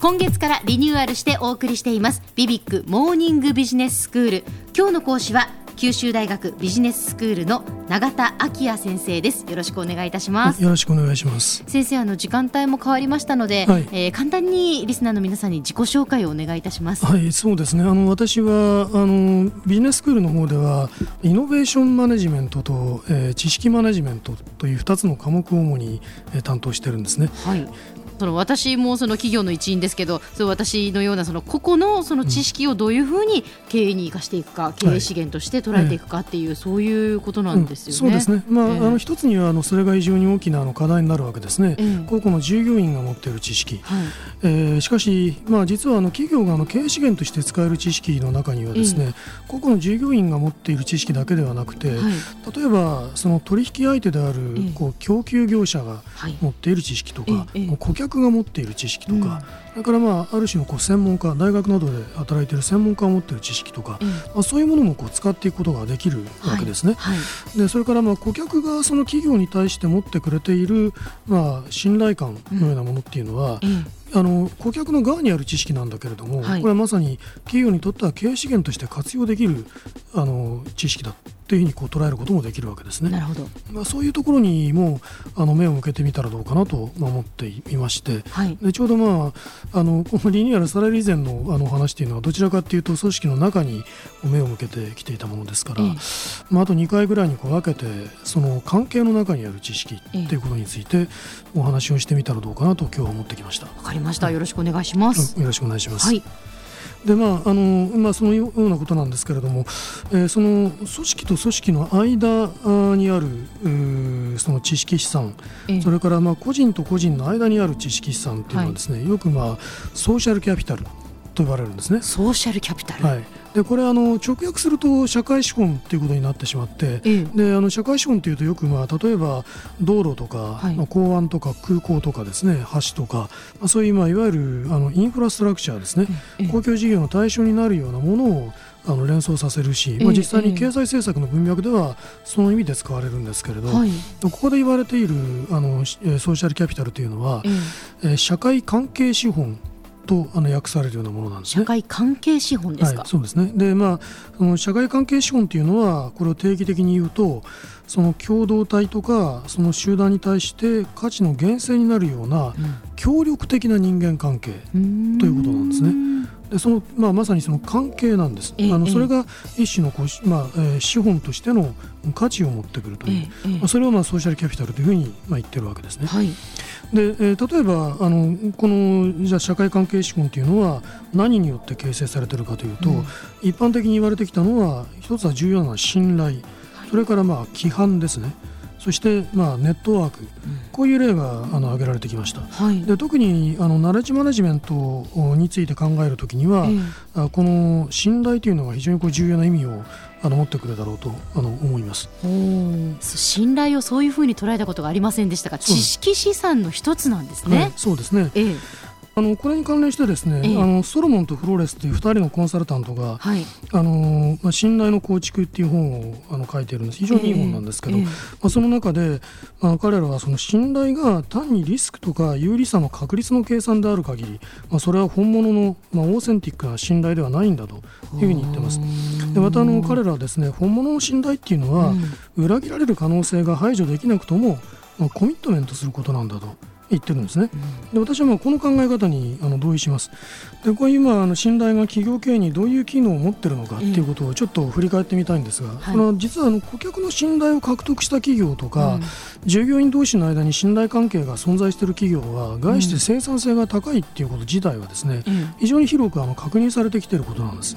今月からリニューアルしてお送りしています。ビビックモーニングビジネススクール今日の講師は九州大学ビジネススクールの永田昭也先生です。よろしくお願いいたします。よろしくお願いします。先生あの時間帯も変わりましたので、はい、えー、簡単にリスナーの皆さんに自己紹介をお願いいたします。はいそうですね。あの私はあのビジネススクールの方ではイノベーションマネジメントと、えー、知識マネジメントという2つの科目を主に、えー、担当してるんですね。はい。その私もその企業の一員ですけどそう私のようなその個々のその知識をどういうふうに経営に生かしていくか、うん、経営資源として捉えていくかっていう、はい、そういうことなんですよね。うん、そうですね、まあ、えー、あの一つにはあのそれが非常に大きなあの課題になるわけですね、えー、個々の従業員が持っている知識、はい、えー、しかし、まあ、実はあの企業があの経営資源として使える知識の中にはですね、えー、個々の従業員が持っている知識だけではなくて、はい、例えばその取引相手であるこう供給業者が持っている知識とか、顧客が持っている知識とか、それからまあある種のこう専門家大学などで働いている専門家が持っている知識とか、まあ、そういうものもこう使っていくことができるわけですね。はい。はい、でそれからまあ顧客がその企業に対して持ってくれているまあ信頼感のようなものっていうのは、あの顧客の側にある知識なんだけれども、はい、これはまさに企業にとっては経営資源として活用できるあの知識だというふうにこう捉えることもできるわけですね。なるほど。まあ、そういうところにもあの目を向けてみたらどうかなと思っていまして、はい、でちょうど、まあ、あのこのリニューアルされる以前のあの話というのはどちらかというと組織の中に目を向けてきていたものですから、えまあ、あと2回ぐらいにこう分けてその関係の中にある知識ということについてお話をしてみたらどうかなと今日は思ってきました。わかりました、よろしくお願いします。よろしくお願いします。はい。でまああのまあ、そのようなことなんですけれども、えー、その組織と組織の間にあるその知識資産、それからまあ個人と個人の間にある知識資産というのはですね、はい、よくまあソーシャルキャピタルと呼ばれるんですね。ソーシャルキャピタル、はい、でこれあの直訳すると社会資本ということになってしまって、ええ、であの社会資本というとよく、まあ、例えば道路とか、はい、まあ、港湾とか空港とかですね橋とか、まあ、そういう、まあ、いわゆるあのインフラストラクチャーですね、え、公共事業の対象になるようなものをあの連想させるし、まあ、実際に経済政策の文脈ではその意味で使われるんですけれど、はい、ここで言われているあのソーシャルキャピタルというのは、え社会関係資本とあの訳されるようなものなんですね。社会関係資本ですか？はい、そうですね。で、まあその社会関係資本というのはこれを定義的に言うと、その共同体とかその集団に対して価値の源泉になるような協力的な人間関係ということなんですね。でそのまあ、まさにその関係なんです、あのそれが一種のこう、まあえー、資本としての価値を持ってくるという、まあ、それをまあソーシャルキャピタルというふうにまあ言ってるわけですね。はい、でえー、例えばあのこのじゃ社会関係資本というのは何によって形成されているかというと、うん、一般的に言われてきたのは一つは重要な信頼。それからまあ規範ですね。そしてまあネットワーク、こういう例があの挙げられてきました。はい、で特にあのナレッジマネジメントについて考えるときには、えー、この信頼というのが非常にこう重要な意味をあの持ってくるだろうとあの思います。信頼をそういうふうに捉えたことがありませんでしたが知識資産の一つなんですね。はい、そうですね、えーあのこれに関連してですね、ええ、あのソロモンとフローレスという2人のコンサルタントが、はい、あのまあ、信頼の構築っていう本をあの書いているんです。非常にいい本なんですけど、え、まあ、その中で、まあ、彼らはその信頼が単にリスクとか有利さの確率の計算である限り、まあ、それは本物の、まあ、オーセンティックな信頼ではないんだというふうに言ってます。でまたあの彼らはですね本物の信頼っていうのは、うん、裏切られる可能性が排除できなくとも、まあ、コミットメントすることなんだと。言ってるんですね。で私はまあこの考え方にあの同意します。でこれ今あの信頼が企業経営にどういう機能を持っているのかっていうことをちょっと振り返ってみたいんですが、はい、この実はあの顧客の信頼を獲得した企業とか、うん、従業員同士の間に信頼関係が存在している企業は概して生産性が高いっていうこと自体はですね、うん、非常に広くあの確認されてきていることなんです。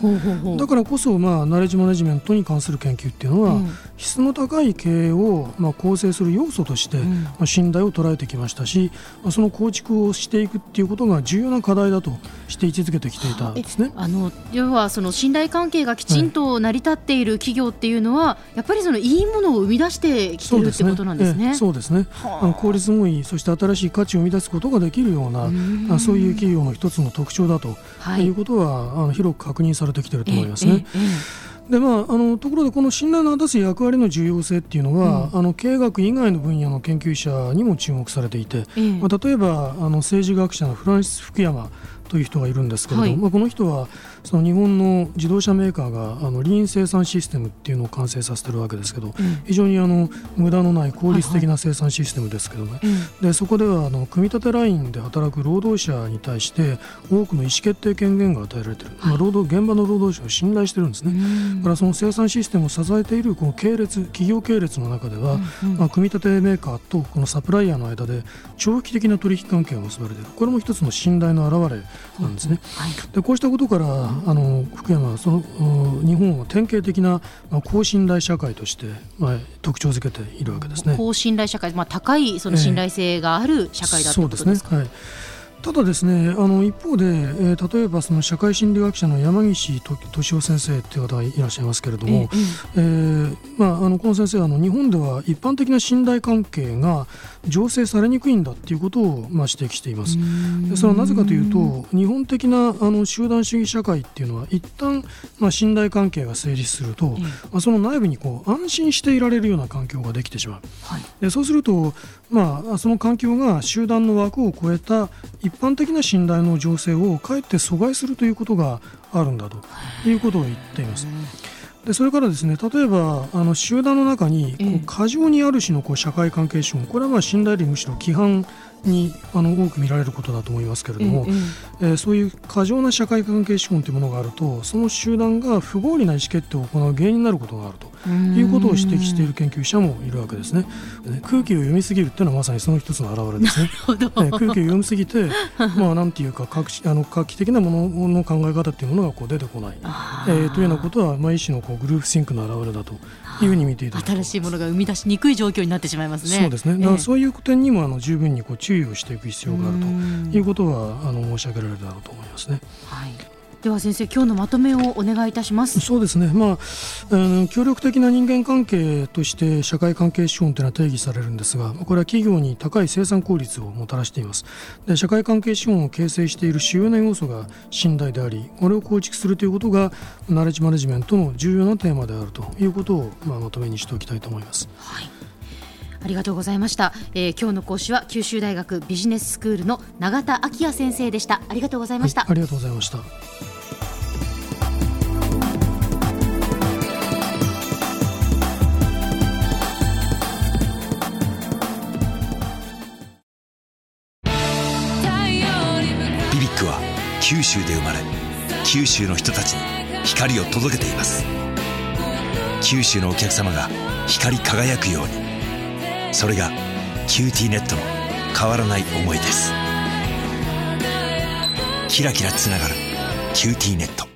だからこそまあナレッジマネジメントに関する研究っていうのは、うん、質の高い経営をまあ構成する要素として、まあ信頼を捉えてきましたしその構築をしていくっていうことが重要な課題だとして位置づけてきていたんですね。あの要はその信頼関係がきちんと成り立っている企業っていうのは、はい、やっぱりそのいいものを生み出してきてるってことなんですね。そうですね。あの効率もいい、そして新しい価値を生み出すことができるような、うそういう企業の一つの特徴だと、はい、いうことはあの広く確認されてきていると思いますね。えええでまあ、あのところでこの信頼の果たす役割の重要性っていうのは、うん、あの経営学以外の分野の研究者にも注目されていて、うん、まあ、例えばあの政治学者のフランシス・福山という人がいるんですけれども、はい、まあ、この人はその日本の自動車メーカーがあのリーン生産システムっていうのを完成させてるわけですけど、うん、非常にあの無駄のない効率的な生産システムですけどね、はいはい、でそこではあの組み立てラインで働く労働者に対して多くの意思決定権限が与えられている、まあ、労働現場の労働者を信頼してるんですね。だからその生産システムを支えているこの系列企業系列の中では、うん。うん、まあ、組み立てメーカーとこのサプライヤーの間で長期的な取引関係が結ばれている。これも一つの信頼の表れなんですね。はい、でこうしたことからあの福山はその日本を典型的な、まあ、高信頼社会として、まあ、特徴づけているわけですね。高信頼社会、まあ、高いその信頼性がある社会だということですか、えー、そうですね、はいただですねあの一方で、えー、例えばその社会心理学者の山岸俊夫先生という方がいらっしゃいますけれども、ええー、まあ、あのこの先生はあの日本では一般的な信頼関係が醸成されにくいんだということを、まあ、指摘しています。でそれはなぜかというと日本的なあの集団主義社会っていうのは一旦、まあ、信頼関係が成立すると、まあ、その内部にこう安心していられるような環境ができてしまう、はい、でそうすると、まあ、その環境が集団の枠を超えた一般的な信頼の情勢をかえって阻害するということがあるんだとい。うことを言っています。でそれからですね例えばあの集団の中にこう過剰にある種のこう社会関係資本これはまあ信頼よりむしろ規範にあの多く見られることだと思いますけれども、えー、そういう過剰な社会関係資本というものがあるとその集団が不合理な意思決定を行う原因になることがあるということを指摘している研究者もいるわけですね。空気を読みすぎるというのはまさにその一つの表れですね。空気を読みすぎて、まあなんていうか画期あの画期的なものの考え方というものがこう出てこない、えー、というようなことはまあ一種のこうグループシンクの表れだというふうに見ていた新しいものが生み出しにくい状況になってしまいますね。そうですね。だからそういう点にもあの十分にこう注意をしていく必要があるということはあの申し上げられるだろうと思いますね。はい。では先生今日のまとめをお願いいたします。そうですね。まあ、え協力的な人間関係として社会関係資本というのは定義されるんですがこれは企業に高い生産効率をもたらしています。で社会関係資本を形成している主要な要素が信頼でありこれを構築するということがナレッジマネジメントの重要なテーマであるということを、まあ、まとめにしておきたいと思います。はいありがとうございました、えー、今日の講師は九州大学ビジネススクールの永田昭也先生でした。ありがとうございました、はい、ありがとうございました。九州で生まれ九州の人たちに光を届けています。九州のお客様が光り輝くようにそれが QTnetの変わらない思いです。キラキラつながる「QTnet」